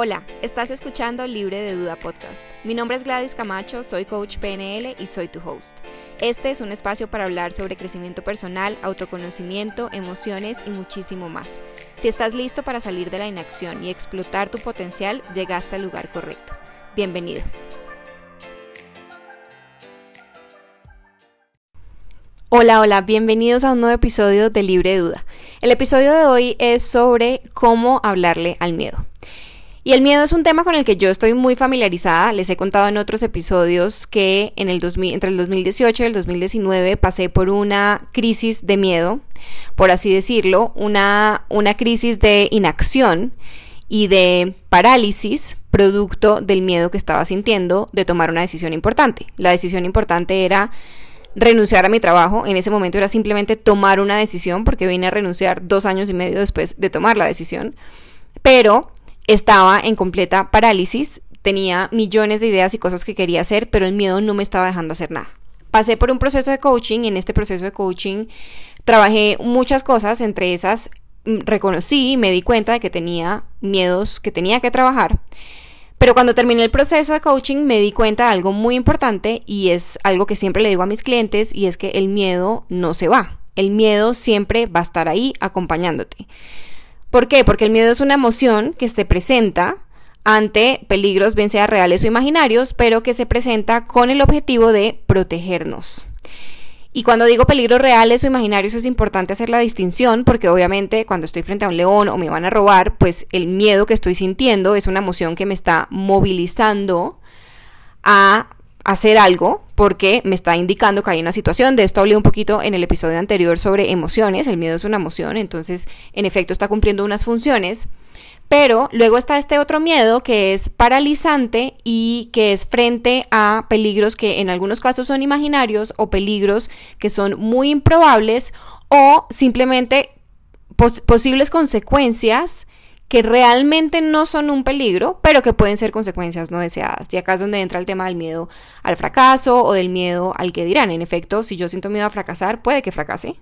Hola, estás escuchando Libre de Duda Podcast. Mi nombre es Gladys Camacho, soy coach PNL y soy tu host. Este es un espacio para hablar sobre crecimiento personal, autoconocimiento, emociones y muchísimo más. Si estás listo para salir de la inacción y explotar tu potencial, llegaste al lugar correcto. Bienvenido. Hola, hola, bienvenidos a un nuevo episodio de Libre de Duda. El episodio de hoy es sobre cómo hablarle al miedo. Y el miedo es un tema con el que yo estoy muy familiarizada. Les he contado en otros episodios que en el 2000, entre el 2018 y el 2019 pasé por una crisis de miedo, por así decirlo, una, una crisis de inacción y de parálisis producto del miedo que estaba sintiendo de tomar una decisión importante. La decisión importante era renunciar a mi trabajo. En ese momento era simplemente tomar una decisión porque vine a renunciar dos años y medio después de tomar la decisión. Pero estaba en completa parálisis, tenía millones de ideas y cosas que quería hacer, pero el miedo no me estaba dejando hacer nada. Pasé por un proceso de coaching y en este proceso de coaching trabajé muchas cosas, entre esas mm, reconocí y me di cuenta de que tenía miedos que tenía que trabajar. Pero cuando terminé el proceso de coaching me di cuenta de algo muy importante y es algo que siempre le digo a mis clientes y es que el miedo no se va. El miedo siempre va a estar ahí acompañándote. ¿Por qué? Porque el miedo es una emoción que se presenta ante peligros, bien sea reales o imaginarios, pero que se presenta con el objetivo de protegernos. Y cuando digo peligros reales o imaginarios es importante hacer la distinción porque obviamente cuando estoy frente a un león o me van a robar, pues el miedo que estoy sintiendo es una emoción que me está movilizando a hacer algo porque me está indicando que hay una situación. De esto hablé un poquito en el episodio anterior sobre emociones. El miedo es una emoción, entonces en efecto está cumpliendo unas funciones. Pero luego está este otro miedo que es paralizante y que es frente a peligros que en algunos casos son imaginarios o peligros que son muy improbables o simplemente posibles consecuencias que realmente no son un peligro, pero que pueden ser consecuencias no deseadas. Y acá es donde entra el tema del miedo al fracaso o del miedo al que dirán. En efecto, si yo siento miedo a fracasar, puede que fracase,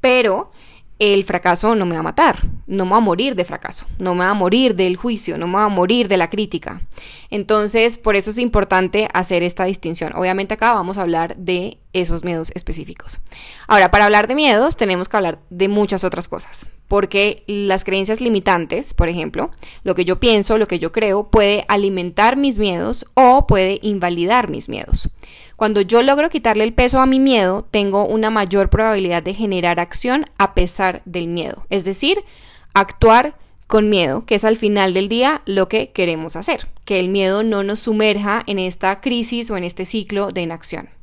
pero el fracaso no me va a matar, no me va a morir de fracaso, no me va a morir del juicio, no me va a morir de la crítica. Entonces, por eso es importante hacer esta distinción. Obviamente acá vamos a hablar de esos miedos específicos. Ahora, para hablar de miedos tenemos que hablar de muchas otras cosas, porque las creencias limitantes, por ejemplo, lo que yo pienso, lo que yo creo, puede alimentar mis miedos o puede invalidar mis miedos. Cuando yo logro quitarle el peso a mi miedo, tengo una mayor probabilidad de generar acción a pesar del miedo, es decir, actuar con miedo, que es al final del día lo que queremos hacer, que el miedo no nos sumerja en esta crisis o en este ciclo de inacción.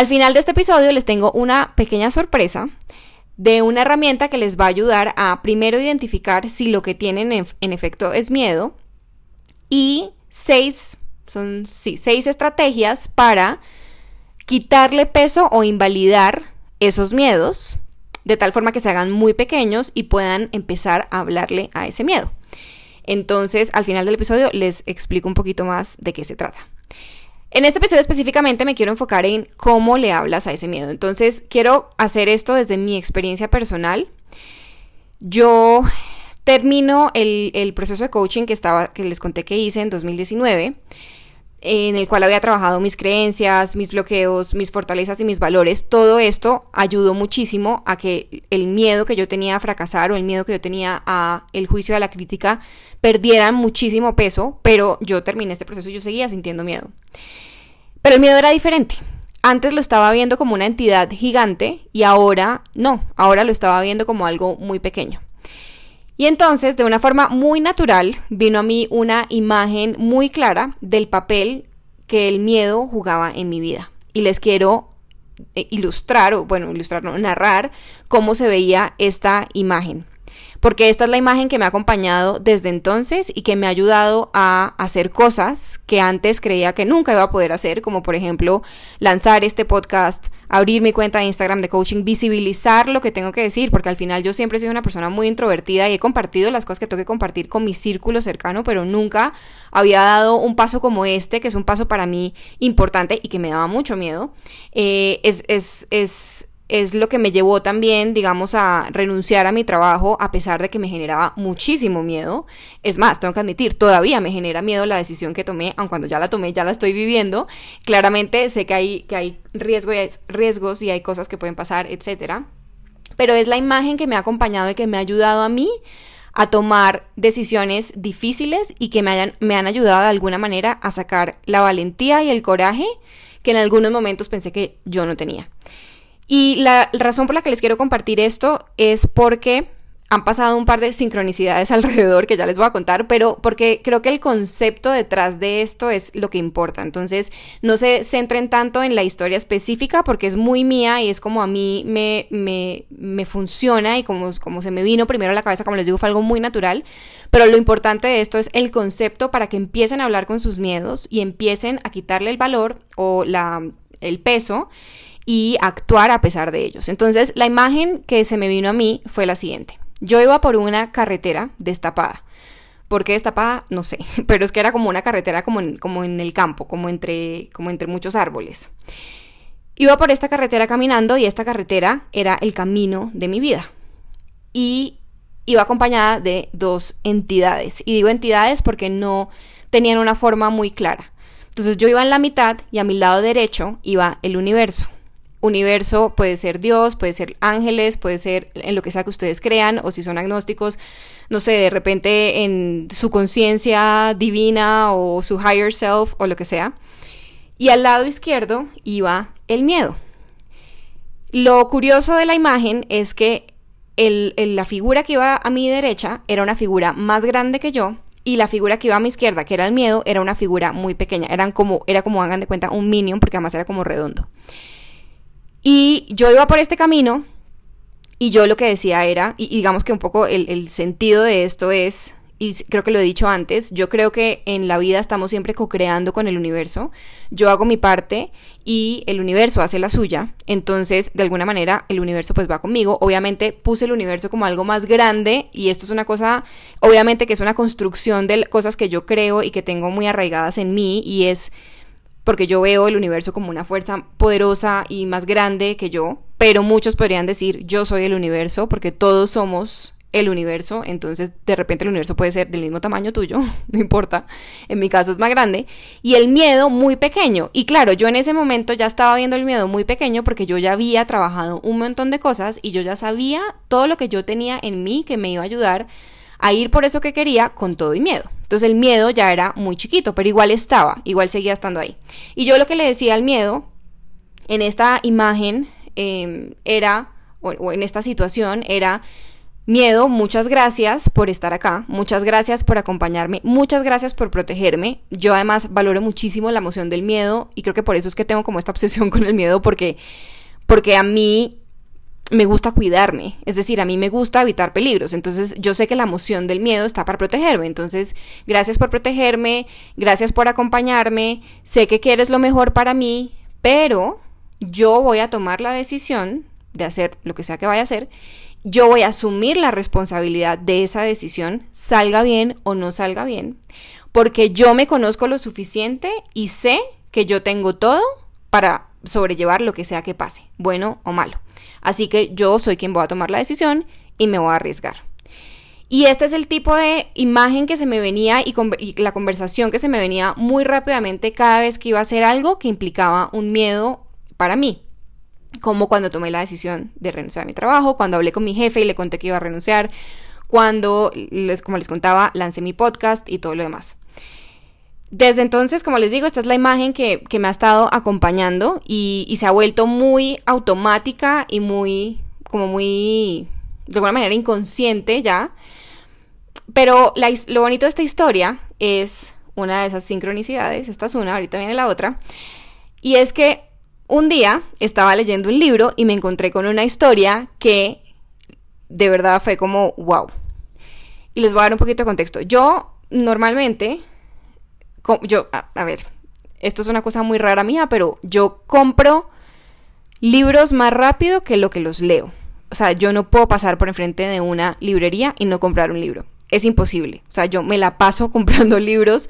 Al final de este episodio les tengo una pequeña sorpresa de una herramienta que les va a ayudar a primero identificar si lo que tienen en, efecto es miedo y seis, son sí, seis estrategias para quitarle peso o invalidar esos miedos de tal forma que se hagan muy pequeños y puedan empezar a hablarle a ese miedo. Entonces, al final del episodio les explico un poquito más de qué se trata. En este episodio específicamente me quiero enfocar en cómo le hablas a ese miedo. Entonces, quiero hacer esto desde mi experiencia personal. Yo termino el, proceso de coaching que, estaba, que les conté que hice en 2019 en el cual había trabajado mis creencias, mis bloqueos, mis fortalezas y mis valores, todo esto ayudó muchísimo a que el miedo que yo tenía a fracasar o el miedo que yo tenía a el juicio de la crítica perdieran muchísimo peso, pero yo terminé este proceso y yo seguía sintiendo miedo. Pero el miedo era diferente. Antes lo estaba viendo como una entidad gigante y ahora no, ahora lo estaba viendo como algo muy pequeño. Y entonces, de una forma muy natural, vino a mí una imagen muy clara del papel que el miedo jugaba en mi vida. Y les quiero eh, ilustrar, o bueno, ilustrar, no, narrar cómo se veía esta imagen porque esta es la imagen que me ha acompañado desde entonces y que me ha ayudado a hacer cosas que antes creía que nunca iba a poder hacer, como por ejemplo lanzar este podcast, abrir mi cuenta de Instagram de coaching, visibilizar lo que tengo que decir, porque al final yo siempre he sido una persona muy introvertida y he compartido las cosas que tengo que compartir con mi círculo cercano, pero nunca había dado un paso como este, que es un paso para mí importante y que me daba mucho miedo. Eh, es, es, es es lo que me llevó también, digamos, a renunciar a mi trabajo a pesar de que me generaba muchísimo miedo. Es más, tengo que admitir, todavía me genera miedo la decisión que tomé, aun cuando ya la tomé, ya la estoy viviendo. Claramente sé que hay, que hay, riesgo riesgos y hay cosas que pueden pasar, etcétera. Pero es la imagen que me ha acompañado y que me ha ayudado a mí a tomar decisiones difíciles y que me, hayan, me han ayudado de alguna manera a sacar la valentía y el coraje que en algunos momentos pensé que yo no tenía. Y la razón por la que les quiero compartir esto es porque han pasado un par de sincronicidades alrededor que ya les voy a contar, pero porque creo que el concepto detrás de esto es lo que importa. Entonces, no se centren tanto en la historia específica porque es muy mía y es como a mí me, me, me funciona y como, como se me vino primero a la cabeza, como les digo, fue algo muy natural. Pero lo importante de esto es el concepto para que empiecen a hablar con sus miedos y empiecen a quitarle el valor o la, el peso y actuar a pesar de ellos. Entonces, la imagen que se me vino a mí fue la siguiente. Yo iba por una carretera destapada. ¿Por qué destapada? No sé, pero es que era como una carretera como en, como en el campo, como entre, como entre muchos árboles. Iba por esta carretera caminando y esta carretera era el camino de mi vida. Y iba acompañada de dos entidades. Y digo entidades porque no tenían una forma muy clara. Entonces yo iba en la mitad y a mi lado derecho iba el universo universo puede ser Dios, puede ser ángeles, puede ser en lo que sea que ustedes crean, o si son agnósticos, no sé, de repente en su conciencia divina o su higher self o lo que sea. Y al lado izquierdo iba el miedo. Lo curioso de la imagen es que la figura que iba a mi derecha era una figura más grande que yo y la figura que iba a mi izquierda, que era el miedo, era una figura muy pequeña. Eran como, era como hagan de cuenta, un minion, porque además era como redondo. Y yo iba por este camino y yo lo que decía era, y, digamos que un poco el, sentido de esto es, y creo que lo he dicho antes, yo creo que en la vida estamos siempre co-creando con el universo. Yo hago mi parte y el universo hace la suya. Entonces, de alguna manera, el universo pues va conmigo. Obviamente puse el universo como algo más grande y esto es una cosa, obviamente que es una construcción de cosas que yo creo y que tengo muy arraigadas en mí y es porque yo veo el universo como una fuerza poderosa y más grande que yo, pero muchos podrían decir yo soy el universo porque todos somos el universo, entonces de repente el universo puede ser del mismo tamaño tuyo, no importa, en mi caso es más grande, y el miedo muy pequeño. Y claro, yo en ese momento ya estaba viendo el miedo muy pequeño porque yo ya había trabajado un montón de cosas y yo ya sabía todo lo que yo tenía en mí que me iba a ayudar a ir por eso que quería con todo y miedo. Entonces el miedo ya era muy chiquito, pero igual estaba, igual seguía estando ahí. Y yo lo que le decía al miedo en esta imagen em, era, o, en esta situación, era... Miedo, muchas gracias por estar acá, muchas gracias por acompañarme, muchas gracias por protegerme. Yo además valoro muchísimo la emoción del miedo y creo que por eso es que tengo como esta obsesión con el miedo porque porque a mí me gusta cuidarme, es decir, a mí me gusta evitar peligros, entonces yo sé que la emoción del miedo está para protegerme, entonces gracias por protegerme, gracias por acompañarme, sé que quieres lo mejor para mí, pero yo voy a tomar la decisión de hacer lo que sea que vaya a hacer, yo voy a asumir la responsabilidad de esa decisión, salga bien o no salga bien, porque yo me conozco lo suficiente y sé que yo tengo todo para sobrellevar lo que sea que pase, bueno o malo. Así que yo soy quien voy a tomar la decisión y me voy a arriesgar. Y este es el tipo de imagen que se me venía y, la conversación que se me venía muy rápidamente cada vez que iba a hacer algo que implicaba un miedo para mí. Como cuando tomé la decisión de renunciar a mi trabajo, cuando hablé con mi jefe y le conté que iba a renunciar, cuando, les, como les contaba, lancé mi podcast y todo lo demás. Desde entonces, como les digo, esta es la imagen que, me ha estado acompañando y, se ha vuelto muy automática y muy, como muy, de alguna manera inconsciente ya. Pero lo bonito de esta historia es una de esas sincronicidades, esta es una, ahorita viene la otra, y es que un día estaba leyendo un libro y me encontré con una historia que de verdad fue como wow. Y les voy a dar un poquito de contexto. Yo normalmente yo, a, ver, esto es una cosa muy rara mía, pero yo compro libros más rápido que lo que los leo. O sea, yo no puedo pasar por enfrente de una librería y no comprar un libro. Es imposible. O sea, yo me la paso comprando libros.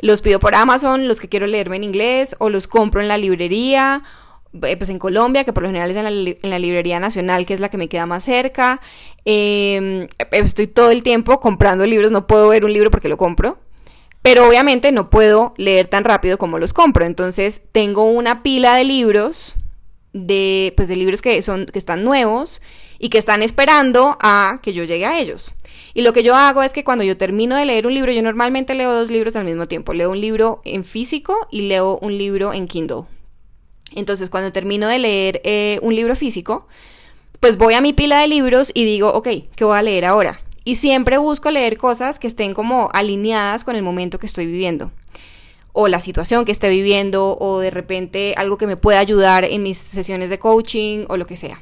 Los pido por Amazon, los que quiero leerme en inglés, o los compro en la librería, eh, pues en Colombia, que por lo general es en la, Librería Nacional, que es la que me queda más cerca. Em, estoy todo el tiempo comprando libros, no puedo ver un libro porque lo compro. Pero obviamente no puedo leer tan rápido como los compro. Entonces tengo una pila de libros, de, pues de libros que, son, que están nuevos y que están esperando a que yo llegue a ellos. Y lo que yo hago es que cuando yo termino de leer un libro, yo normalmente leo dos libros al mismo tiempo. Leo un libro en físico y leo un libro en Kindle. Entonces, cuando termino de leer eh, un libro físico, pues voy a mi pila de libros y digo, ok, ¿qué voy a leer ahora? Y siempre busco leer cosas que estén como alineadas con el momento que estoy viviendo. O la situación que esté viviendo, o de repente algo que me pueda ayudar en mis sesiones de coaching, o lo que sea.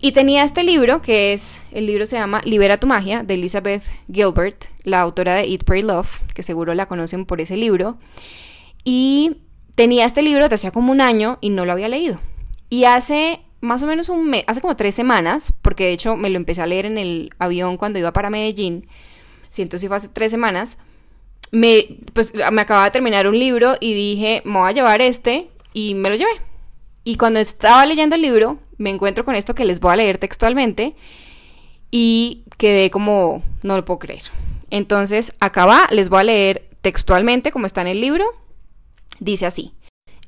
Y tenía este libro, que es, el libro se llama Libera tu magia, de Elizabeth Gilbert, la autora de Eat, Pray, Love, que seguro la conocen por ese libro. Y tenía este libro desde hace como un año y no lo había leído. Y hace más o menos un mes, hace como tres semanas, porque de hecho me lo empecé a leer en el avión cuando iba para Medellín, siento si fue hace tres semanas, me, pues, me acababa de terminar un libro y dije, me voy a llevar este y me lo llevé. Y cuando estaba leyendo el libro, me encuentro con esto que les voy a leer textualmente y quedé como, no lo puedo creer. Entonces, acá les voy a leer textualmente como está en el libro. Dice así.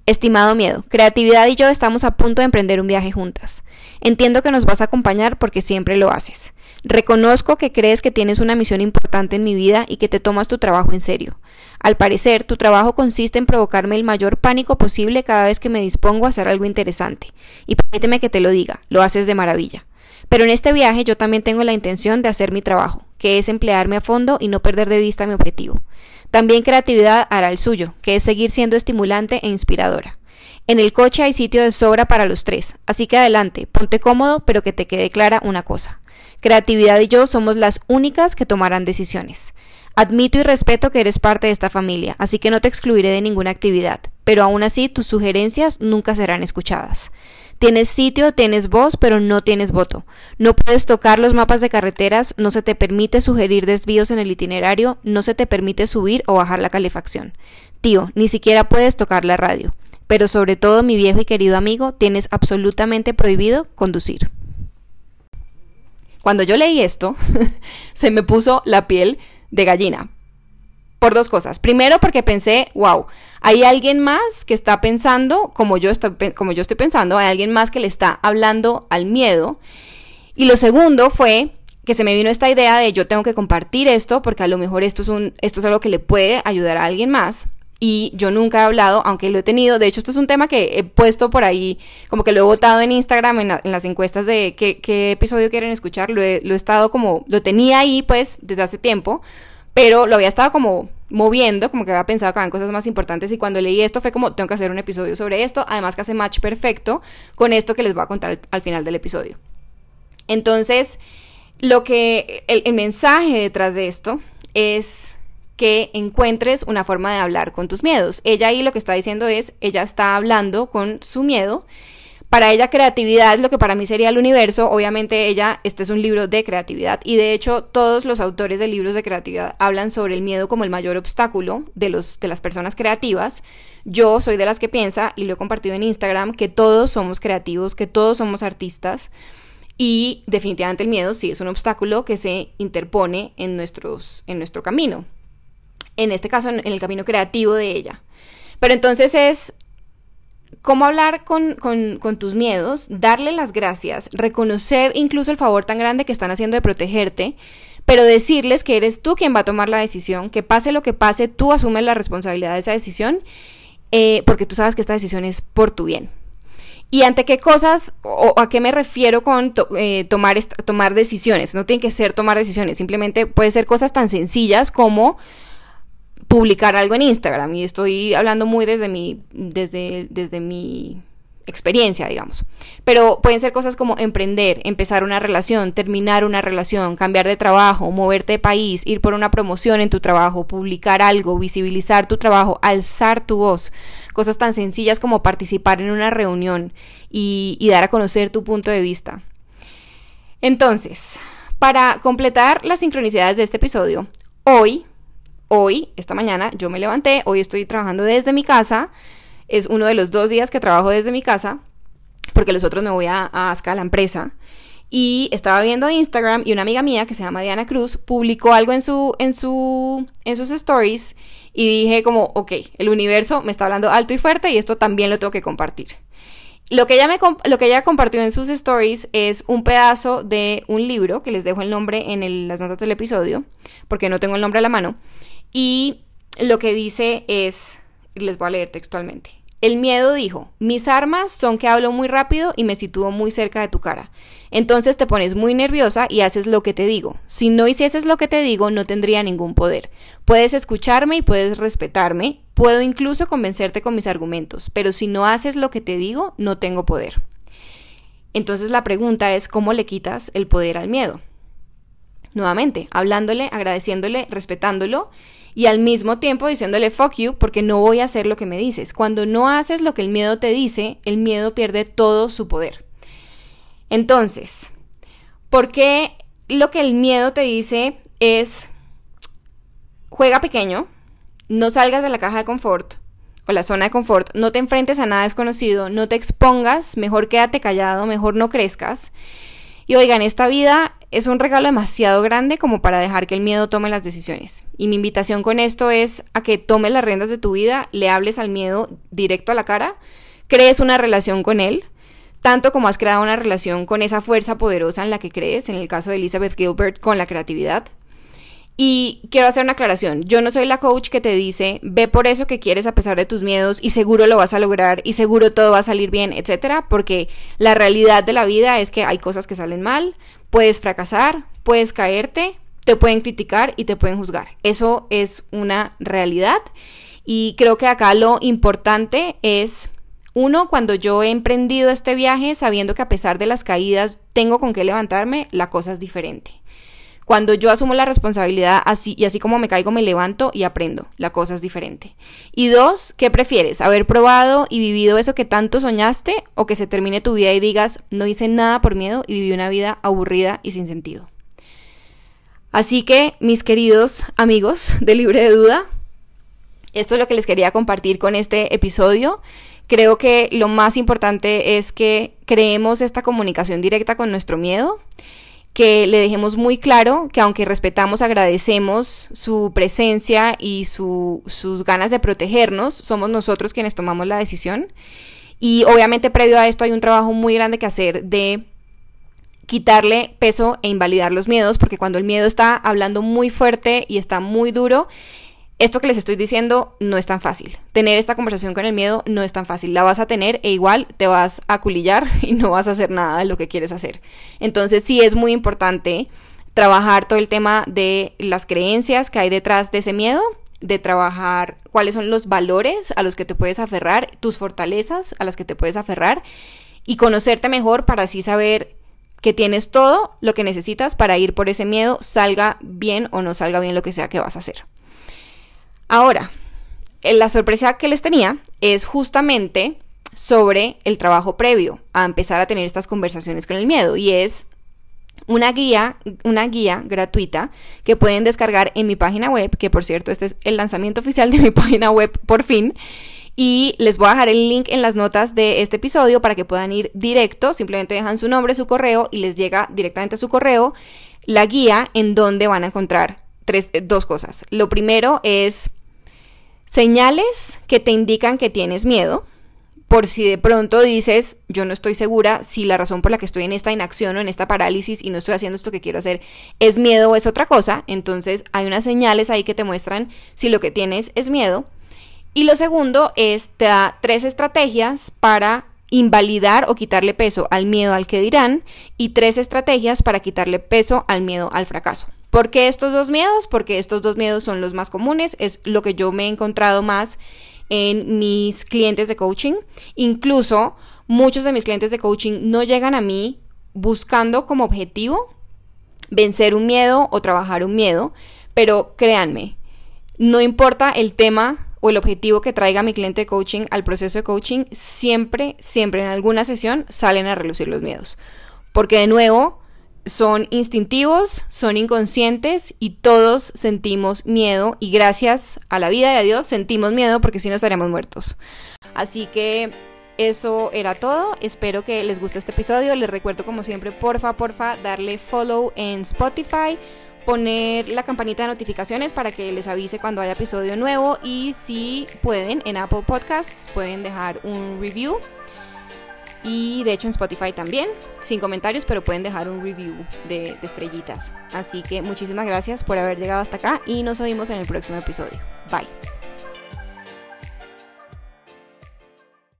Estimado miedo, Creatividad y yo estamos a punto de emprender un viaje juntas. Entiendo que nos vas a acompañar porque siempre lo haces. Reconozco que crees que tienes una misión importante en mi vida y que te tomas tu trabajo en serio. Al parecer, tu trabajo consiste en provocarme el mayor pánico posible cada vez que me dispongo a hacer algo interesante. Y permíteme que te lo diga, lo haces de maravilla. Pero en este viaje yo también tengo la intención de hacer mi trabajo, que es emplearme a fondo y no perder de vista mi objetivo. También creatividad hará el suyo, que es seguir siendo estimulante e inspiradora. En el coche hay sitio de sobra para los tres, así que adelante, ponte cómodo, pero que te quede clara una cosa. Creatividad y yo somos las únicas que tomarán decisiones. Admito y respeto que eres parte de esta familia, así que no te excluiré de ninguna actividad, pero aún así tus sugerencias nunca serán escuchadas. Tienes sitio, tienes voz, pero no tienes voto. No puedes tocar los mapas de carreteras, no se te permite sugerir desvíos en el itinerario, no se te permite subir o bajar la calefacción. Tío, ni siquiera puedes tocar la radio. Pero sobre todo, mi viejo y querido amigo, tienes absolutamente prohibido conducir. Cuando yo leí esto, se me puso la piel de gallina, por dos cosas. Primero, porque pensé, wow, hay alguien más que está pensando como yo, estoy, como yo estoy pensando, hay alguien más que le está hablando al miedo. Y lo segundo fue que se me vino esta idea de yo tengo que compartir esto porque a lo mejor esto es, un, esto es algo que le puede ayudar a alguien más. Y yo nunca he hablado, aunque lo he tenido. De hecho, esto es un tema que he puesto por ahí, como que lo he votado en Instagram, en, las encuestas de qué, episodio quieren escuchar. Lo he, lo he estado como, lo tenía ahí pues desde hace tiempo pero lo había estado como moviendo, como que había pensado que había cosas más importantes y cuando leí esto fue como, tengo que hacer un episodio sobre esto, además que hace match perfecto con esto que les voy a contar al, final del episodio. Entonces, lo que, el, el mensaje detrás de esto es que encuentres una forma de hablar con tus miedos. Ella ahí lo que está diciendo es, ella está hablando con su miedo para ella creatividad es lo que para mí sería el universo. Obviamente ella, este es un libro de creatividad y de hecho todos los autores de libros de creatividad hablan sobre el miedo como el mayor obstáculo de, los, de las personas creativas. Yo soy de las que piensa, y lo he compartido en Instagram, que todos somos creativos, que todos somos artistas. Y definitivamente el miedo sí es un obstáculo que se interpone en, nuestros, en nuestro camino. En este caso, en el camino creativo de ella. Pero entonces es cómo hablar con, tus miedos, darle las gracias, reconocer incluso el favor tan grande que están haciendo de protegerte, pero decirles que eres tú quien va a tomar la decisión, que pase lo que pase, tú asumes la responsabilidad de esa decisión, eh, porque tú sabes que esta decisión es por tu bien. ¿Y ante qué cosas o a qué me refiero con eh, tomar, tomar decisiones? No tiene que ser tomar decisiones, simplemente puede ser cosas tan sencillas como publicar algo en Instagram y estoy hablando muy desde mi, desde, desde mi experiencia, digamos. Pero pueden ser cosas como emprender, empezar una relación, terminar una relación, cambiar de trabajo, moverte de país, ir por una promoción en tu trabajo, publicar algo, visibilizar tu trabajo, alzar tu voz. Cosas tan sencillas como participar en una reunión y, y dar a conocer tu punto de vista. Entonces, para completar las sincronicidades de este episodio, hoy hoy, esta mañana, yo me levanté, hoy estoy trabajando desde mi casa es uno de los dos días que trabajo desde mi casa, porque los otros me voy a, a Asca, a la empresa. Y estaba viendo Instagram y una amiga mía que se llama Diana Cruz publicó algo en, su, en, su, en sus stories y dije como, ok, el universo me está hablando alto y fuerte y esto también lo tengo que compartir. Lo que, ella me, lo que ella compartió en sus stories es un pedazo de un libro, que les dejo el nombre en las notas del episodio, porque no tengo el nombre a la mano, y lo que dice es, les voy a leer textualmente, el miedo dijo, mis armas son que hablo muy rápido y me sitúo muy cerca de tu cara. Entonces te pones muy nerviosa y haces lo que te digo. Si no hicieses lo que te digo, no tendría ningún poder. Puedes escucharme y puedes respetarme, puedo incluso convencerte con mis argumentos, pero si no haces lo que te digo, no tengo poder. Entonces la pregunta es, ¿cómo le quitas el poder al miedo? Nuevamente, hablándole, agradeciéndole, respetándolo y al mismo tiempo diciéndole fuck you porque no voy a hacer lo que me dices. Cuando no haces lo que el miedo te dice, el miedo pierde todo su poder. Entonces, ¿por qué lo que el miedo te dice es juega pequeño, no salgas de la caja de confort o la zona de confort, no te enfrentes a nada desconocido, no te expongas, mejor quédate callado, mejor no crezcas. Y oigan, esta vida es un regalo demasiado grande como para dejar que el miedo tome las decisiones. Y mi invitación con esto es a que tomes las riendas de tu vida, le hables al miedo directo a la cara, crees una relación con él, tanto como has creado una relación con esa fuerza poderosa en la que crees, en el caso de Elizabeth Gilbert con la creatividad. Y quiero hacer una aclaración, yo no soy la coach que te dice, ve por eso que quieres a pesar de tus miedos y seguro lo vas a lograr y seguro todo va a salir bien, etcétera, porque la realidad de la vida es que hay cosas que salen mal, puedes fracasar, puedes caerte, te pueden criticar y te pueden juzgar. Eso es una realidad y creo que acá lo importante es uno, cuando yo he emprendido este viaje sabiendo que a pesar de las caídas tengo con qué levantarme, la cosa es diferente. Cuando yo asumo la responsabilidad así y así como me caigo me levanto y aprendo, la cosa es diferente. Y dos, ¿qué prefieres? ¿Haber probado y vivido eso que tanto soñaste o que se termine tu vida y digas, no hice nada por miedo y viví una vida aburrida y sin sentido? Así que, mis queridos amigos de Libre de Duda, esto es lo que les quería compartir con este episodio. Creo que lo más importante es que creemos esta comunicación directa con nuestro miedo que le dejemos muy claro que aunque respetamos, agradecemos su presencia y sus ganas de protegernos, somos nosotros quienes tomamos la decisión. Y obviamente previo a esto hay un trabajo muy grande que hacer de quitarle peso e invalidar los miedos, porque cuando el miedo está hablando muy fuerte y está muy duro, esto que les estoy diciendo no es tan fácil. Tener esta conversación con el miedo no es tan fácil. La vas a tener e igual te vas a culillar y no vas a hacer nada de lo que quieres hacer. Entonces sí es muy importante trabajar todo el tema de las creencias que hay detrás de ese miedo, de trabajar cuáles son los valores a los que te puedes aferrar, tus fortalezas a las que te puedes aferrar y conocerte mejor para así saber que tienes todo lo que necesitas para ir por ese miedo, salga bien o no salga bien lo que sea que vas a hacer. Ahora, eh, la sorpresa que les tenía es justamente sobre el trabajo previo a empezar a tener estas conversaciones con el miedo y es una guía, una guía gratuita que pueden descargar en mi página web, que por cierto este es el lanzamiento oficial de mi página web por fin. Y les voy a dejar el link en las notas de este episodio para que puedan ir directo, simplemente dejan su nombre, su correo y les llega directamente a su correo la guía en donde van a encontrar tres, eh, dos cosas. Lo primero es Señales que te indican que tienes miedo, por si de pronto dices, yo no estoy segura si la razón por la que estoy en esta inacción o en esta parálisis y no estoy haciendo esto que quiero hacer es miedo o es otra cosa, entonces hay unas señales ahí que te muestran si lo que tienes es miedo. Y lo segundo es, te da tres estrategias para invalidar o quitarle peso al miedo al que dirán y tres estrategias para quitarle peso al miedo al fracaso. ¿Por qué estos dos miedos? Porque estos dos miedos son los más comunes, es lo que yo me he encontrado más en mis clientes de coaching. Incluso muchos de mis clientes de coaching no llegan a mí buscando como objetivo vencer un miedo o trabajar un miedo, pero créanme, no importa el tema o el objetivo que traiga mi cliente de coaching al proceso de coaching, siempre, siempre en alguna sesión salen a relucir los miedos. Porque de nuevo, son instintivos, son inconscientes y todos sentimos miedo y gracias a la vida de Dios sentimos miedo porque si no estaríamos muertos. Así que eso era todo. Espero que les guste este episodio. Les recuerdo como siempre, porfa, porfa, darle follow en Spotify, poner la campanita de notificaciones para que les avise cuando haya episodio nuevo y si pueden en Apple Podcasts pueden dejar un review y de hecho en Spotify también, sin comentarios, pero pueden dejar un review de, estrellitas. Así que muchísimas gracias por haber llegado hasta acá y nos oímos en el próximo episodio. Bye.